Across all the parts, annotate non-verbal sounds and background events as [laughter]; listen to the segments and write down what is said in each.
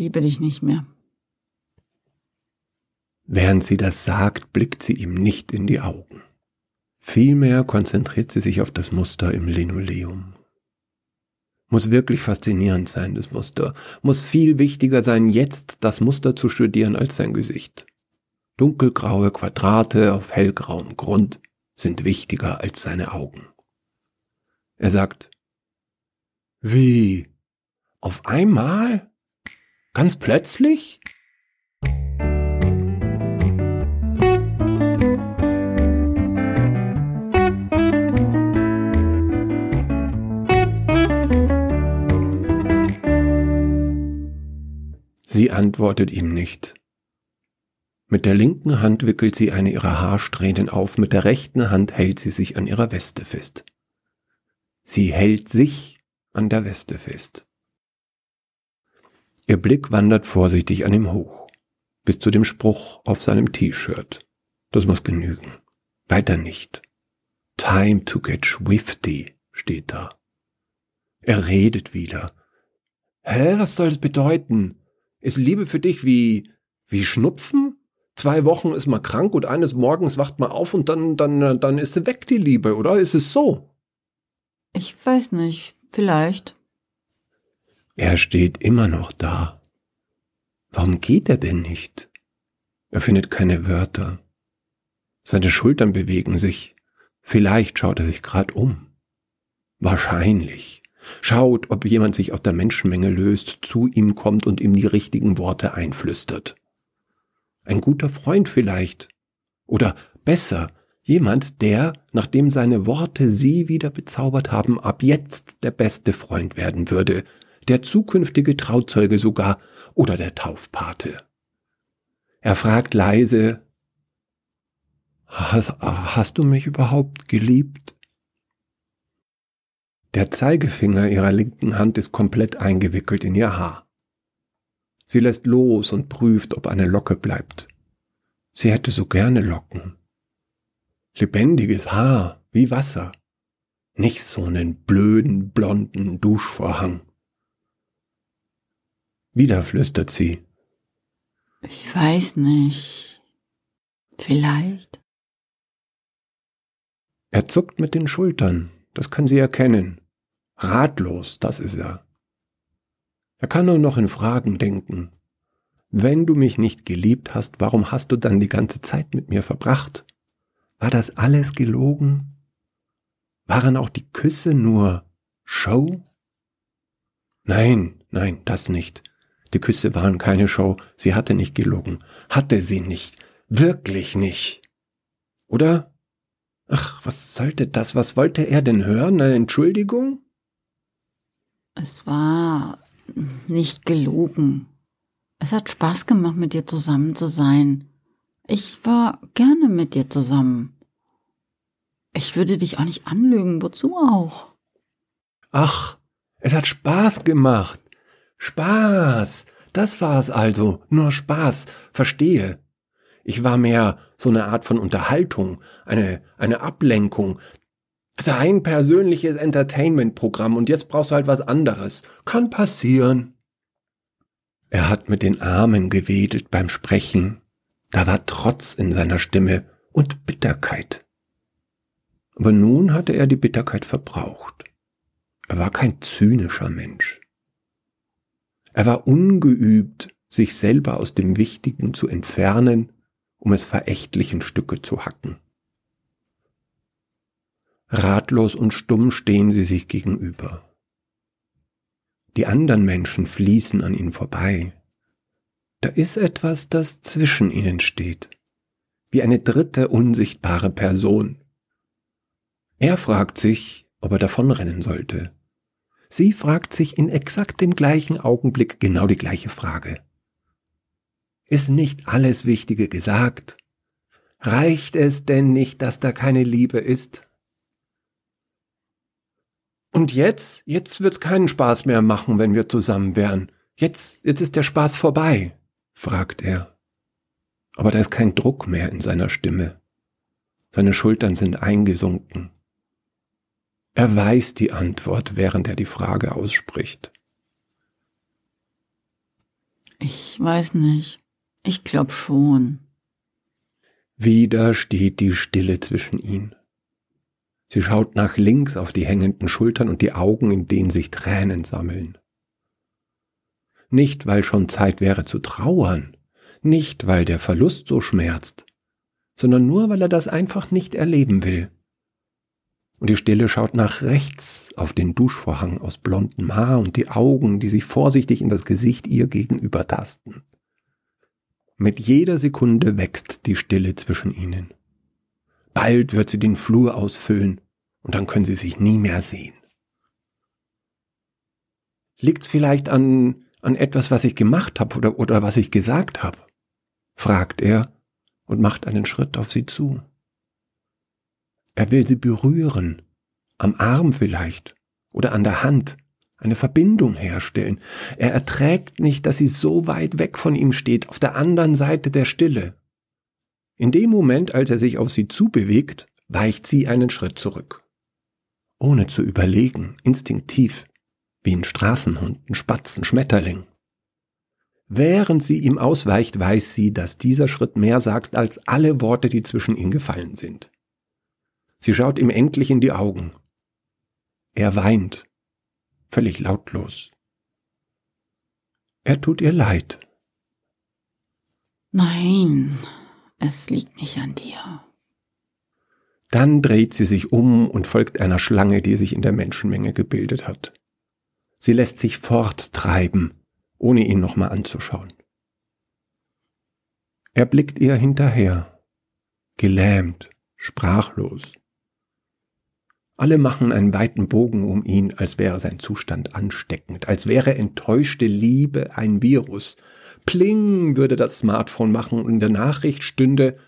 liebe dich nicht mehr. Während sie das sagt, blickt sie ihm nicht in die Augen. Vielmehr konzentriert sie sich auf das Muster im Linoleum. Muss wirklich faszinierend sein, das Muster. Muss viel wichtiger sein, jetzt das Muster zu studieren als sein Gesicht. Dunkelgraue Quadrate auf hellgrauem Grund sind wichtiger als seine Augen. Er sagt, wie? Auf einmal? Ganz plötzlich? Sie antwortet ihm nicht. Mit der linken Hand wickelt sie eine ihrer Haarsträhnen auf, mit der rechten Hand hält sie sich an ihrer Weste fest. Sie hält sich an der Weste fest. Ihr Blick wandert vorsichtig an ihm hoch, bis zu dem Spruch auf seinem T-Shirt. Das muss genügen. Weiter nicht. Time to get swifty steht da. Er redet wieder. Hä, was soll das bedeuten? Ist Liebe für dich wie, wie Schnupfen? Zwei Wochen ist man krank und eines Morgens wacht man auf und dann, dann, dann ist sie weg, die Liebe, oder? Ist es so? Ich weiß nicht, vielleicht. Er steht immer noch da. Warum geht er denn nicht? Er findet keine Wörter. Seine Schultern bewegen sich. Vielleicht schaut er sich grad um. Wahrscheinlich. Schaut, ob jemand sich aus der Menschenmenge löst, zu ihm kommt und ihm die richtigen Worte einflüstert. Ein guter Freund vielleicht. Oder besser, jemand, der, nachdem seine Worte sie wieder bezaubert haben, ab jetzt der beste Freund werden würde, der zukünftige Trauzeuge sogar oder der Taufpate. Er fragt leise, hast, hast du mich überhaupt geliebt? Der Zeigefinger ihrer linken Hand ist komplett eingewickelt in ihr Haar. Sie lässt los und prüft, ob eine Locke bleibt. Sie hätte so gerne Locken. Lebendiges Haar, wie Wasser. Nicht so einen blöden, blonden Duschvorhang. Wieder flüstert sie. Ich weiß nicht. Vielleicht. Er zuckt mit den Schultern, das kann sie erkennen. Ratlos, das ist er. Er kann nur noch in Fragen denken. Wenn du mich nicht geliebt hast, warum hast du dann die ganze Zeit mit mir verbracht? War das alles gelogen? Waren auch die Küsse nur Show? Nein, nein, das nicht. Die Küsse waren keine Show, sie hatte nicht gelogen. Hatte sie nicht. Wirklich nicht. Oder? Ach, was sollte das? Was wollte er denn hören? Eine Entschuldigung? Es war nicht gelogen. Es hat Spaß gemacht, mit dir zusammen zu sein. Ich war gerne mit dir zusammen. Ich würde dich auch nicht anlügen, wozu auch? Ach, es hat Spaß gemacht. Spaß. Das war es also. Nur Spaß. Verstehe. Ich war mehr so eine Art von Unterhaltung, eine, eine Ablenkung. Dein persönliches Entertainment-Programm und jetzt brauchst du halt was anderes. Kann passieren. Er hat mit den Armen gewedelt beim Sprechen. Da war Trotz in seiner Stimme und Bitterkeit. Aber nun hatte er die Bitterkeit verbraucht. Er war kein zynischer Mensch. Er war ungeübt, sich selber aus dem Wichtigen zu entfernen um es verächtlich in Stücke zu hacken. Ratlos und stumm stehen sie sich gegenüber. Die anderen Menschen fließen an ihnen vorbei. Da ist etwas, das zwischen ihnen steht, wie eine dritte unsichtbare Person. Er fragt sich, ob er davonrennen sollte. Sie fragt sich in exakt dem gleichen Augenblick genau die gleiche Frage. Ist nicht alles Wichtige gesagt? Reicht es denn nicht, dass da keine Liebe ist? Und jetzt, jetzt wird's keinen Spaß mehr machen, wenn wir zusammen wären. Jetzt, jetzt ist der Spaß vorbei, fragt er. Aber da ist kein Druck mehr in seiner Stimme. Seine Schultern sind eingesunken. Er weiß die Antwort, während er die Frage ausspricht. Ich weiß nicht. Ich glaub schon. Wieder steht die Stille zwischen ihnen. Sie schaut nach links auf die hängenden Schultern und die Augen, in denen sich Tränen sammeln. Nicht, weil schon Zeit wäre zu trauern, nicht, weil der Verlust so schmerzt, sondern nur, weil er das einfach nicht erleben will. Und die Stille schaut nach rechts auf den Duschvorhang aus blondem Haar und die Augen, die sich vorsichtig in das Gesicht ihr gegenüber tasten. Mit jeder Sekunde wächst die Stille zwischen ihnen. Bald wird sie den Flur ausfüllen und dann können sie sich nie mehr sehen. Liegt's vielleicht an, an etwas, was ich gemacht habe oder, oder was ich gesagt habe? fragt er und macht einen Schritt auf sie zu. Er will sie berühren, am Arm vielleicht oder an der Hand, eine Verbindung herstellen. Er erträgt nicht, dass sie so weit weg von ihm steht, auf der anderen Seite der Stille. In dem Moment, als er sich auf sie zubewegt, weicht sie einen Schritt zurück. Ohne zu überlegen, instinktiv, wie ein Straßenhund, ein Spatz, Schmetterling. Während sie ihm ausweicht, weiß sie, dass dieser Schritt mehr sagt als alle Worte, die zwischen ihnen gefallen sind. Sie schaut ihm endlich in die Augen. Er weint, völlig lautlos. Er tut ihr leid. Nein, es liegt nicht an dir. Dann dreht sie sich um und folgt einer Schlange, die sich in der Menschenmenge gebildet hat. Sie lässt sich forttreiben, ohne ihn nochmal anzuschauen. Er blickt ihr hinterher, gelähmt, sprachlos. Alle machen einen weiten Bogen um ihn, als wäre sein Zustand ansteckend, als wäre enttäuschte Liebe ein Virus. Pling würde das Smartphone machen und in der Nachricht stünde,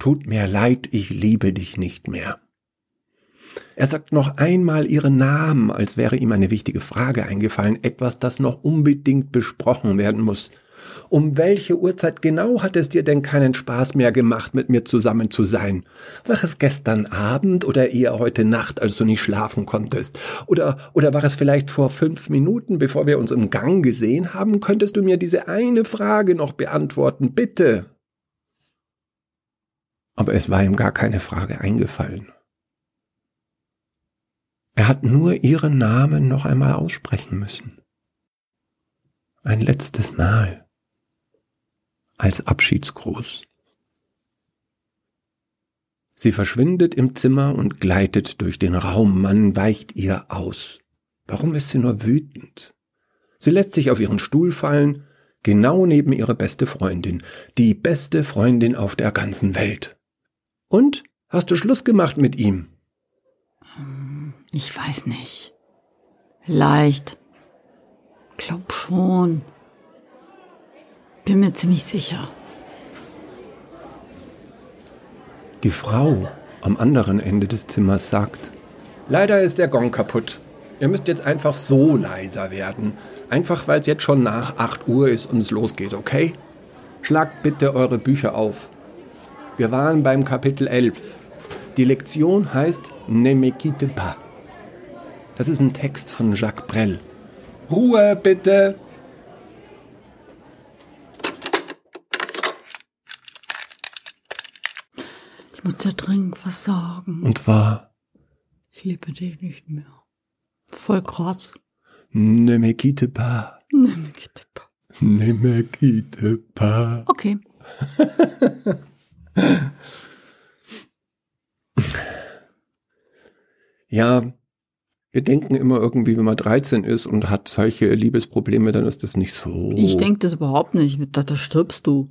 tut mir leid, ich liebe dich nicht mehr. Er sagt noch einmal ihren Namen, als wäre ihm eine wichtige Frage eingefallen, etwas, das noch unbedingt besprochen werden muss. Um welche Uhrzeit genau hat es dir denn keinen Spaß mehr gemacht, mit mir zusammen zu sein? War es gestern Abend oder eher heute Nacht, als du nicht schlafen konntest? Oder, oder war es vielleicht vor fünf Minuten, bevor wir uns im Gang gesehen haben? Könntest du mir diese eine Frage noch beantworten, bitte? Aber es war ihm gar keine Frage eingefallen. Er hat nur ihren Namen noch einmal aussprechen müssen. Ein letztes Mal als Abschiedsgruß. Sie verschwindet im Zimmer und gleitet durch den Raum. Man weicht ihr aus. Warum ist sie nur wütend? Sie lässt sich auf ihren Stuhl fallen, genau neben ihre beste Freundin, die beste Freundin auf der ganzen Welt. Und? Hast du Schluss gemacht mit ihm? Ich weiß nicht. Vielleicht. Glaub schon. Bin mir ziemlich sicher. Die Frau am anderen Ende des Zimmers sagt, Leider ist der Gong kaputt. Ihr müsst jetzt einfach so leiser werden. Einfach weil es jetzt schon nach 8 Uhr ist und es losgeht, okay? Schlagt bitte eure Bücher auf. Wir waren beim Kapitel 11. Die Lektion heißt Ne me quitte pas. Das ist ein Text von Jacques Brel. Ruhe bitte! Muss dir dringend was sagen. Und zwar? Ich liebe dich nicht mehr. Voll krass. Ne me quitte pas. Ne me quitte pas. Ne me quitte pas. Okay. [laughs] ja, wir denken immer irgendwie, wenn man 13 ist und hat solche Liebesprobleme, dann ist das nicht so. Ich denke das überhaupt nicht. Da, da stirbst du.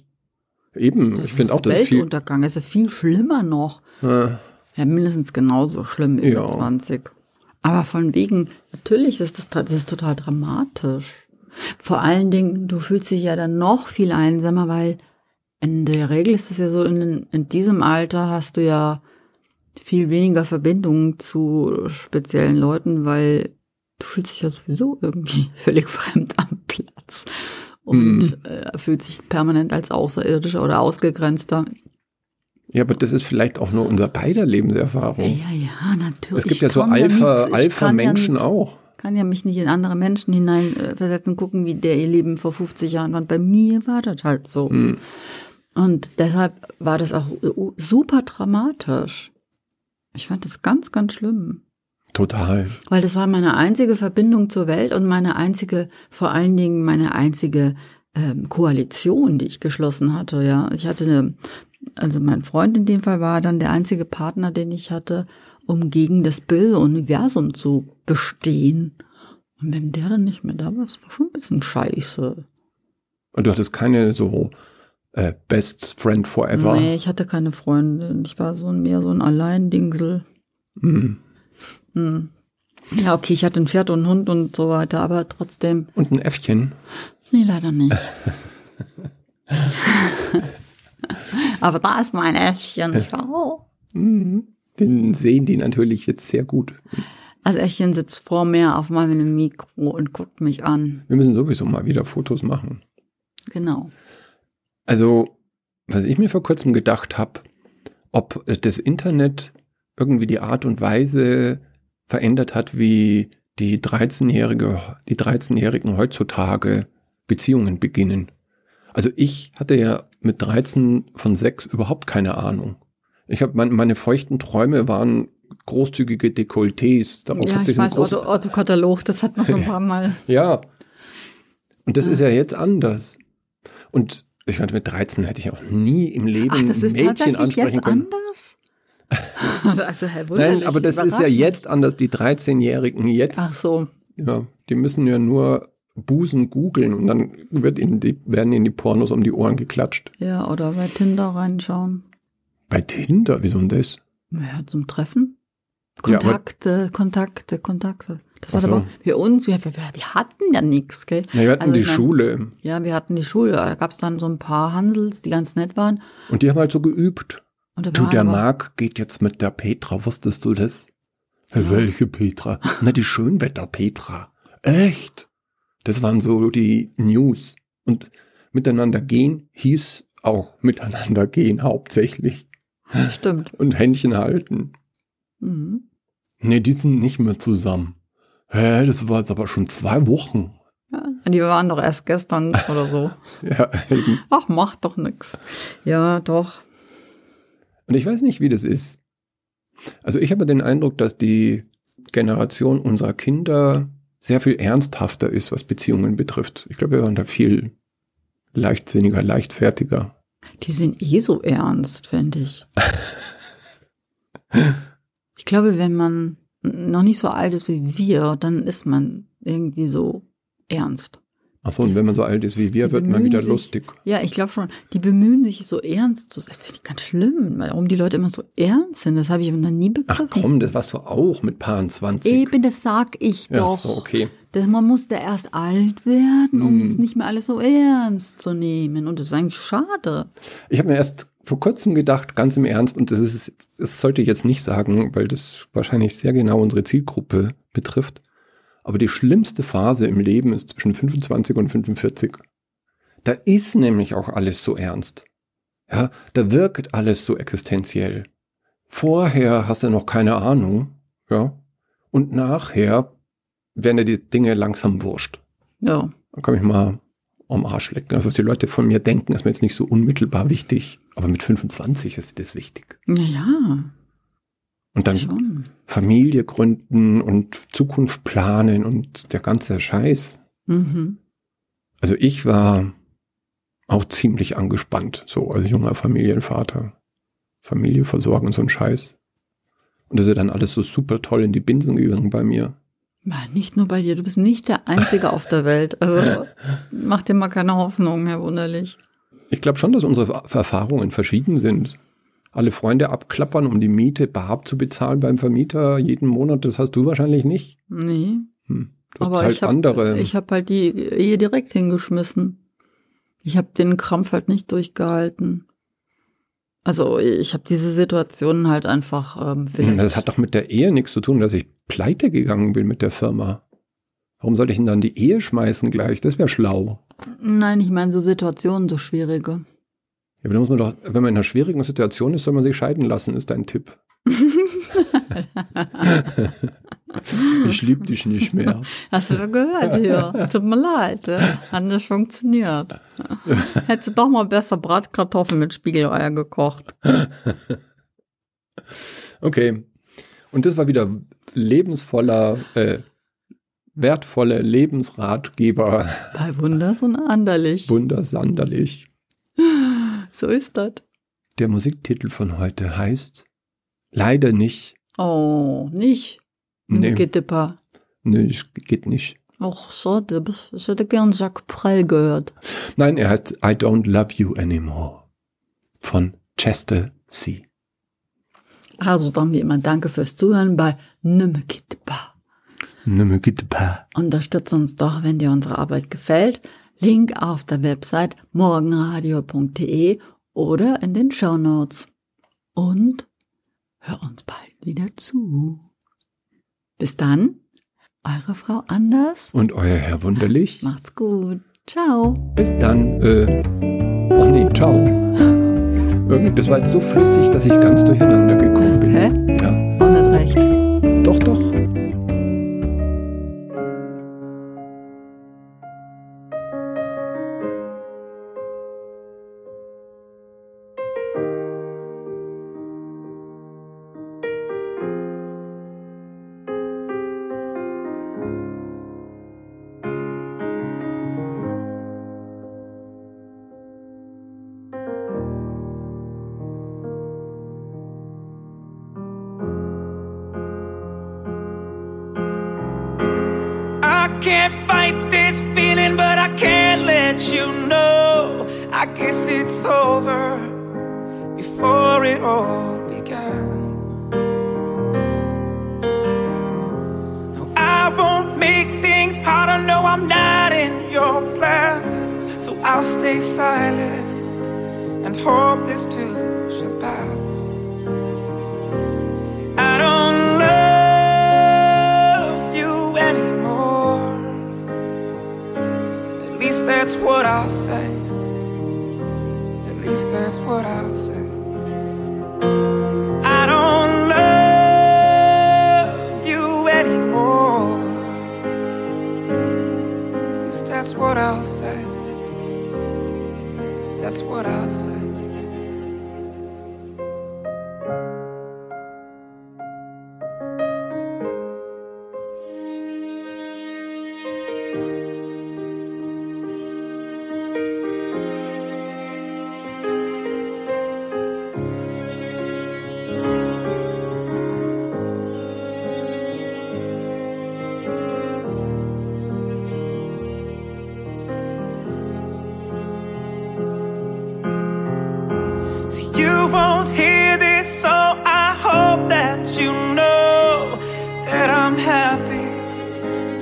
Eben, Das ich finde auch, das ist viel. Weltuntergang. Das ist ja viel schlimmer noch. Ja. Ja, mindestens genauso schlimm über Ja. 20. Aber von wegen, natürlich ist das, das ist total dramatisch. Vor allen Dingen, du fühlst dich ja dann noch viel einsamer, weil in der Regel ist es ja so, in, in diesem Alter hast du ja viel weniger Verbindungen zu speziellen Leuten, weil du fühlst dich ja sowieso irgendwie [laughs] völlig fremd Platz und äh, fühlst dich permanent als Außerirdischer oder Ausgegrenzter. ja, aber das ist vielleicht auch nur unser beider Lebenserfahrung. ja, ja, natürlich. Es gibt Ich ja so komm ja Alpha, ich ja Alpha-Menschen auch. kann ja mich nicht in andere Menschen hineinversetzen, gucken, wie der ihr Leben vor 50 Jahren war. Und bei mir war das halt so. Hm. Und deshalb war das auch äh, super dramatisch. Ich fand das ganz, ganz schlimm. Total. Weil das war meine einzige Verbindung zur Welt und meine einzige, vor allen Dingen meine einzige ähm, Koalition, die ich geschlossen hatte. Ja, ich hatte eine, also mein Freund in dem Fall war dann der einzige Partner, den ich hatte, um gegen das böse Universum zu bestehen. Und wenn der dann nicht mehr da war, das war schon ein bisschen scheiße. Und du hattest keine so äh, Best Friend Forever. Nee, ich hatte keine Freundin. Ich war so ein, mehr so ein Alleindingsel. Mhm. Hm. Ja, okay, ich hatte ein Pferd und einen Hund und so weiter, aber trotzdem. Und ein Äffchen. Nee, leider nicht. aber da ist mein Äffchen. Schau. Mhm. Den sehen die natürlich jetzt sehr gut. Das Äffchen sitzt vor mir auf meinem Mikro und guckt mich an. Wir müssen sowieso mal wieder Fotos machen. Genau. Also, was ich mir vor kurzem gedacht habe, ob das Internet irgendwie die Art und Weise verändert hat, wie die 13-Jährige, die 13-Jährigen heutzutage Beziehungen beginnen. Also ich hatte ja mit 13 von 6 überhaupt keine Ahnung. Ich habe mein, meine feuchten Träume waren großzügige Dekolletés. Darauf ja, hat sich ich weiß, Otto, Otto Katalog, das hat man schon ein paar [laughs] Mal. ja. Und das ja. ist ja jetzt anders. Und ich meine, mit 13 hätte ich auch nie im Leben Ach, das ist Mädchen ansprechen jetzt können. Anders? [laughs] also, Herr Nein, aber das ist ja jetzt anders, die 13-Jährigen jetzt. Ach so. Ja, die müssen ja nur Busen googeln und dann wird ihnen die, werden ihnen die Pornos um die Ohren geklatscht. Ja, oder bei Tinder reinschauen. Bei Tinder? Wieso denn das? Ja, zum Treffen. Kontakte, ja, Kontakte, Kontakte. Das war so. aber für uns, wir, wir, wir hatten ja nichts, gell? Ja, wir hatten also, die meine, Schule. Ja, wir hatten die Schule. Da gab es dann so ein paar Hansels, die ganz nett waren. Und die haben halt so geübt. Du, der Marc geht jetzt mit der Petra, wusstest du das? Ja. Welche Petra? Na, die Schönwetter-Petra. Echt? Das waren so die News. Und miteinander gehen hieß auch miteinander gehen hauptsächlich. Stimmt. Und Händchen halten. Mhm. Nee, die sind nicht mehr zusammen. Hä, das war jetzt aber schon zwei Wochen. Ja, die waren doch erst gestern oder so. [laughs] ja, eben. Ach, macht doch nix. Ja, doch. Und ich weiß nicht, wie das ist. Also ich habe den Eindruck, dass die Generation unserer Kinder sehr viel ernsthafter ist, was Beziehungen betrifft. Ich glaube, wir waren da viel leichtsinniger, leichtfertiger. Die sind eh so ernst, finde ich. [laughs] ich glaube, wenn man noch nicht so alt ist wie wir, dann ist man irgendwie so ernst. Achso, und wenn man so alt ist wie wir, wird man wieder sich, lustig. Ja, ich glaube schon. Die bemühen sich so ernst zu sein. Das finde ich ganz schlimm, warum die Leute immer so ernst sind. Das habe ich noch nie begriffen. Ach komm, das warst du auch mit Paaren 20. Eben, das sag ich doch. Ja, so, okay. Dass man muss da erst alt werden, um hm. es nicht mehr alles so ernst zu nehmen. Und das ist eigentlich schade. Ich habe mir erst vor kurzem gedacht, ganz im Ernst, und das ist, das sollte ich jetzt nicht sagen, weil das wahrscheinlich sehr genau unsere Zielgruppe betrifft. Aber die schlimmste Phase im Leben ist zwischen 25 und 45. Da ist nämlich auch alles so ernst. Ja, da wirkt alles so existenziell. Vorher hast du noch keine Ahnung, ja, und nachher werden dir die Dinge langsam wurscht. Ja. Dann kann ich mal am Arsch lecken. Also was die Leute von mir denken, ist mir jetzt nicht so unmittelbar wichtig. Aber mit 25 ist das wichtig. Naja. Und dann Schon. Familie gründen und Zukunft planen und der ganze Scheiß. Mhm. Also ich war auch ziemlich angespannt, so als junger Familienvater. Familie versorgen und so ein Scheiß. Und das ist dann alles so super toll in die Binsen gegangen bei mir. Nicht nur bei dir, du bist nicht der Einzige auf der Welt. Also [laughs] mach dir mal keine Hoffnung, Herr Wunderlich. Ich glaube schon, dass unsere Erfahrungen verschieden sind alle Freunde abklappern, um die Miete bar zu bezahlen beim Vermieter jeden Monat, das hast du wahrscheinlich nicht. Nee. Hm. Du Aber halt ich habe andere. Ich hab halt die Ehe direkt hingeschmissen. Ich habe den Krampf halt nicht durchgehalten. Also ich habe diese Situation halt einfach ähm, vielleicht. Das hat doch mit der Ehe nichts zu tun, dass ich pleite gegangen bin mit der Firma. Warum sollte ich denn dann die Ehe schmeißen gleich? Das wäre schlau. Nein, ich meine so Situationen, so schwierige. Ja, aber muss man doch, wenn man in einer schwierigen Situation ist, soll man sich scheiden lassen, ist dein Tipp. [laughs] Ich lieb dich nicht mehr. Hast du doch gehört hier. Tut mir leid. ja. Hat nicht funktioniert. Hättest du doch mal besser Bratkartoffeln mit Spiegeleier gekocht. Okay. Und das war wieder lebensvoller, äh, wertvolle Lebensratgeber. Bei Wunders und Anderlich. Wundersanderlich. [laughs] So ist das. Der Musiktitel von heute heißt Leider nicht. Oh, nicht? Nee, Geht pas. nee, es geht nicht. Och, schade. Ich hätte gern Jacques Prell gehört. Nein, er heißt I Don't Love You Anymore von Chester C. Also dann wie immer danke fürs Zuhören bei Nimme pas. Nimme geht pa. Unterstützt uns doch, wenn dir unsere Arbeit gefällt. Link auf der Website morgenradio.de oder in den Shownotes. Und hör uns bald wieder zu. Bis dann, eure Frau Anders. Und euer Herr Wunderlich. Macht's gut. Ciao. Bis dann. Äh, oh nee, ciao. Irgend, das war jetzt so flüssig, dass ich ganz durcheinander gekommen bin. Hä? Ja, Auch nicht recht. doch, doch. Can't fight this feeling, but I can't let you know. I guess it's over before it all began. No, I won't make things harder. No, I'm not in your plans. So I'll stay silent and hope this too shall pass. That's what I'll say. At least that's what I'll say. I don't love you anymore. At least that's what I'll say. That's what I'll say.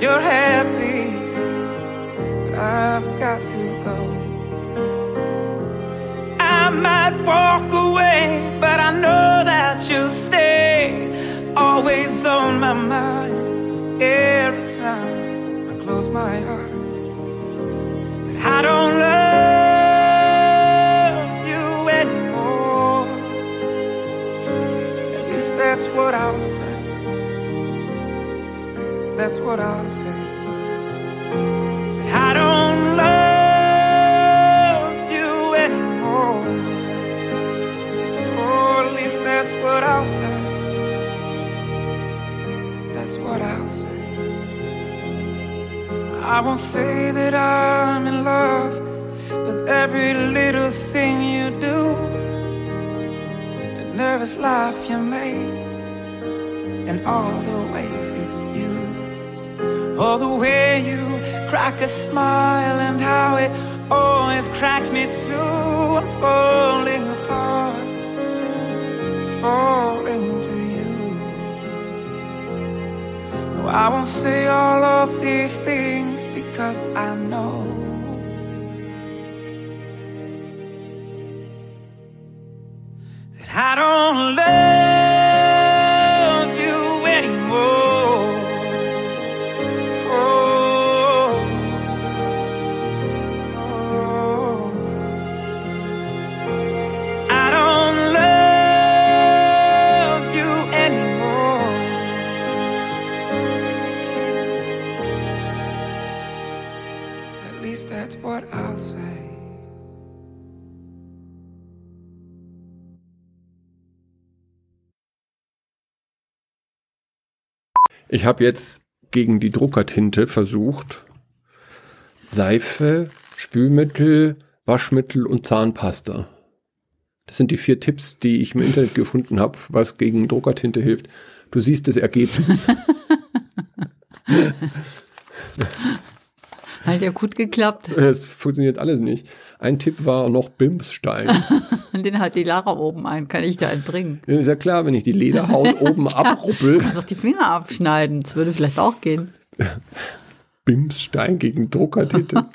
You're happy, but I've got to go. I might walk away, but I know that you'll stay. Always on my mind every time I close my eyes. But I don't love you anymore. At least that's what I'll say. That's what I'll say. But I don't love you anymore. Or at least that's what I'll say. That's what I'll say. I won't say that I'm in love with every little thing you do, the nervous laugh you make, and all the ways it's used, all the way you crack a smile, and how it always cracks me too. I'm falling apart, falling for you. No, I won't say all of these things because I know Ich habe jetzt gegen die Druckertinte versucht, Seife, Spülmittel, Waschmittel und Zahnpasta. Das sind die vier Tipps, die ich im Internet gefunden habe, was gegen Druckertinte hilft. Du siehst das Ergebnis. [laughs] Hat ja gut geklappt. Es funktioniert alles nicht. Ein Tipp war noch Bimsstein. [laughs] Den hat die Lara oben ein. Kann ich da einen bringen? Ja, ist ja klar, wenn ich die Lederhaut [laughs] oben abruppel. Kannst auch die Finger abschneiden. Das würde vielleicht auch gehen. [laughs] Bimsstein gegen Druckertinte.